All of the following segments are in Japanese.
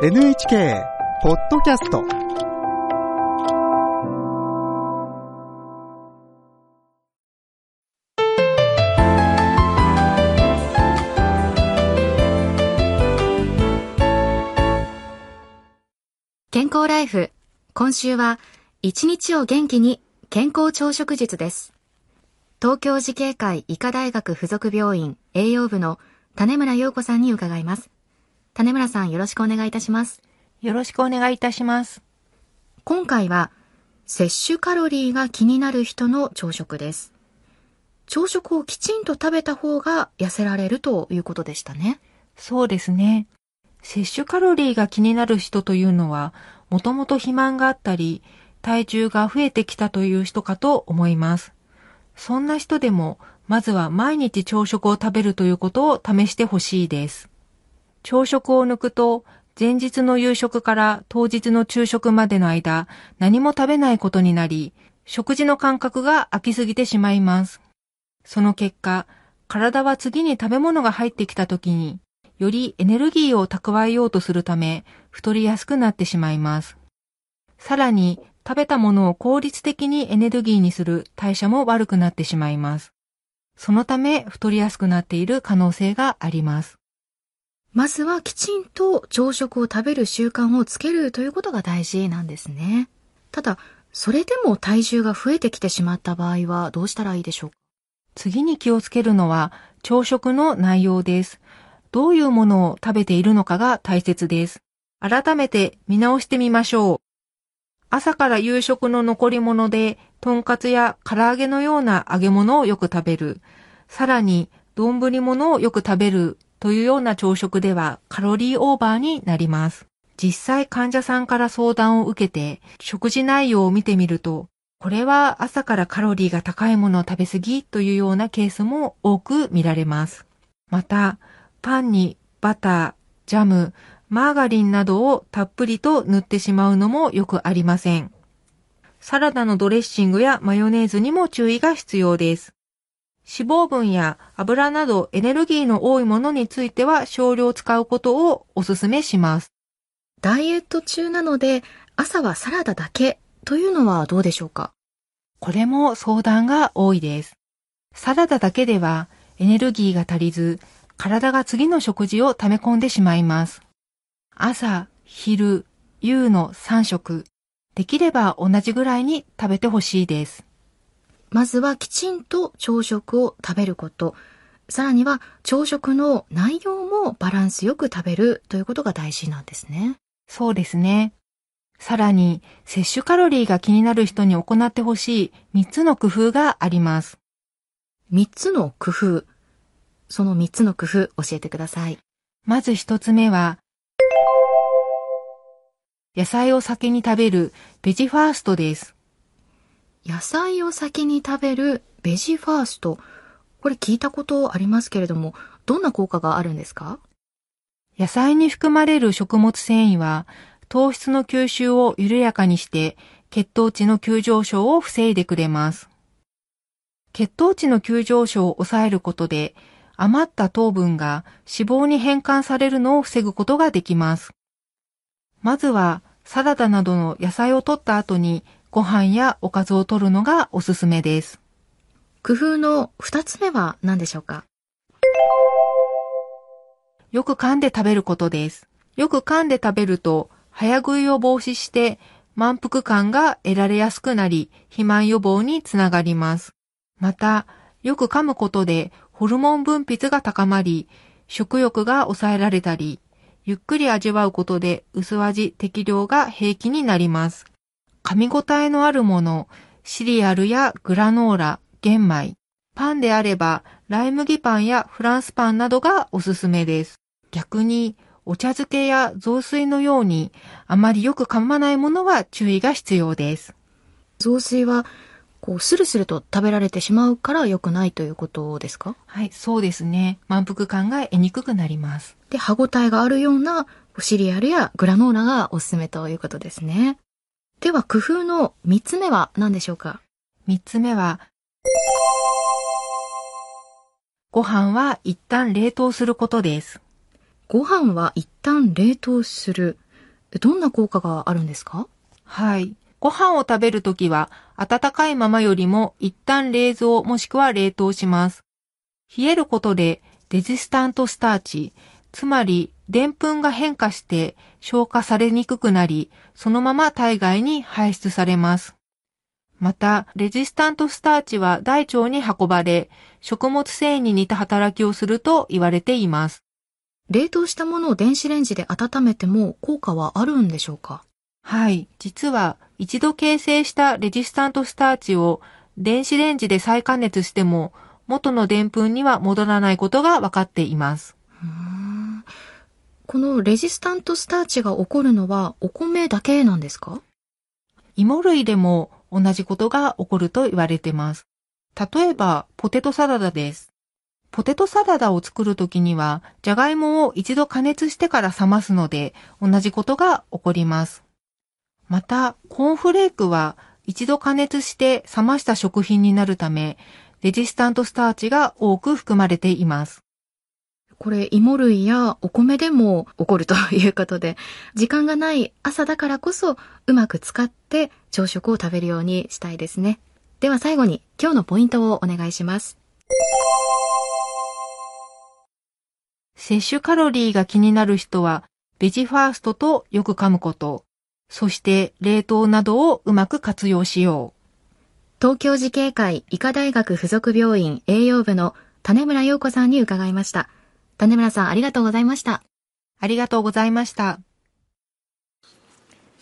NHK ポッドキャスト健康ライフ。今週は一日を元気に健康朝食術です。東京慈恵会医科大学附属病院栄養部の種村陽子さんに伺います。種村さんよろしくお願いいたしますよろしくお願いいたします。今回は摂取カロリーが気になる人の朝食です朝食をきちんと食べた方が痩せられるということでしたねそうですね。摂取カロリーが気になる人というのは、もともと肥満があったり、体重が増えてきたという人かと思います。そんな人でも、まずは毎日朝食を食べるということを試してほしいです。朝食を抜くと、前日の夕食から当日の昼食までの間、何も食べないことになり、食事の感覚が空きすぎてしまいます。その結果、体は次に食べ物が入ってきた時に、よりエネルギーを蓄えようとするため、太りやすくなってしまいます。さらに、食べたものを効率的にエネルギーにする代謝も悪くなってしまいます。そのため、太りやすくなっている可能性があります。まずはきちんと朝食を食べる習慣をつけるということが大事なんですね。ただ、それでも体重が増えてきてしまった場合はどうしたらいいでしょうか？次に気をつけるのは、朝食の内容です。どういうものを食べているのかが大切です。改めて見直してみましょう。朝から夕食の残り物で、とんかつや唐揚げのような揚げ物をよく食べる。さらに、丼物をよく食べるというような朝食ではカロリーオーバーになります。実際患者さんから相談を受けて、食事内容を見てみると、これは朝からカロリーが高いものを食べ過ぎというようなケースも多く見られます。また、パンにバター、ジャム、マーガリンなどをたっぷりと塗ってしまうのもよくありません。サラダのドレッシングやマヨネーズにも注意が必要です。脂肪分や油などエネルギーの多いものについては少量使うことをお勧めします。ダイエット中なので朝はサラダだけというのはどうでしょうか？これも相談が多いです。サラダだけではエネルギーが足りず、体が次の食事を溜め込んでしまいます。朝、昼、夕の3食。できれば同じぐらいに食べてほしいです。まずはきちんと朝食を食べること。さらには朝食の内容もバランスよく食べるということが大事なんですね。そうですね。さらに、摂取カロリーが気になる人に行ってほしい3つの工夫があります。3つの工夫。その3つの工夫教えてください。まず1つ目は、野菜を先に食べるベジファーストです。野菜を先に食べるベジファースト。これ聞いたことありますけれども、どんな効果があるんですか？野菜に含まれる食物繊維は、糖質の吸収を緩やかにして、血糖値の急上昇を防いでくれます。血糖値の急上昇を抑えることで、余った糖分が脂肪に変換されるのを防ぐことができます。まずは、サラダなどの野菜を取った後に、ご飯やおかずを取るのがおすすめです。工夫の2つ目は何でしょうか？よく噛んで食べることです。よく噛んで食べると、早食いを防止して、満腹感が得られやすくなり、肥満予防につながります。また、よく噛むことで、ホルモン分泌が高まり、食欲が抑えられたり、ゆっくり味わうことで薄味適量が平気になります。噛み応えのあるもの、シリアルやグラノーラ、玄米、パンであれば、ライ麦パンやフランスパンなどがおすすめです。逆に、お茶漬けや雑炊のように、あまりよく噛まないものは注意が必要です。雑炊は、こう、スルスルと食べられてしまうから良くないということですか？はい、そうですね。満腹感が得にくくなります。で、歯ごたえがあるようなシリアルやグラノーラがおすすめということですね。では、工夫の3つ目は何でしょうか？三つ目は、ご飯は一旦冷凍することです。ご飯は一旦冷凍する。どんな効果があるんですか？はい。ご飯を食べるときは、温かいままよりも一旦冷蔵もしくは冷凍します。冷えることで、レジスタントスターチ、つまり、でんぷんが変化して消化されにくくなり、そのまま体外に排出されます。また、レジスタントスターチは大腸に運ばれ、食物繊維に似た働きをすると言われています。冷凍したものを電子レンジで温めても効果はあるんでしょうか？はい。実は、一度形成したレジスタントスターチを電子レンジで再加熱しても、元のでんぷんには戻らないことが分かっています。このレジスタントスターチが起こるのはお米だけなんですか？芋類でも同じことが起こると言われてます。例えば、ポテトサラダです。ポテトサラダを作るときには、じゃがいもを一度加熱してから冷ますので、同じことが起こります。また、コーンフレークは一度加熱して冷ました食品になるため、レジスタントスターチが多く含まれています。これ芋類やお米でも起こるということで、時間がない朝だからこそうまく使って朝食を食べるようにしたいですね。では最後に今日のポイントをお願いします。摂取カロリーが気になる人は、ベジファーストとよく噛むこと、そして冷凍などをうまく活用しよう。東京慈恵会医科大学附属病院栄養部の種村陽子さんに伺いました。種村さんありがとうございました。ありがとうございました。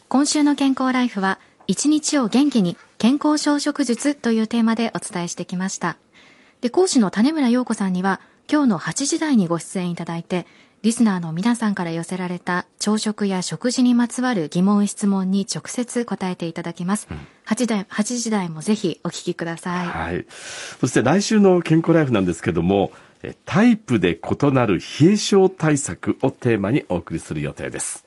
今週の健康ライフは、一日を元気に健康小食術というテーマでお伝えしてきました。で、講師の種村陽子さんには、今日の8時台にご出演いただいて、リスナーの皆さんから寄せられた朝食や食事にまつわる疑問質問に直接答えていただきます。8, 時台8時台もぜひお聞きください。はい。そして来週の健康ライフなんですけども、えタイプで異なる冷え症対策をテーマにお送りする予定です。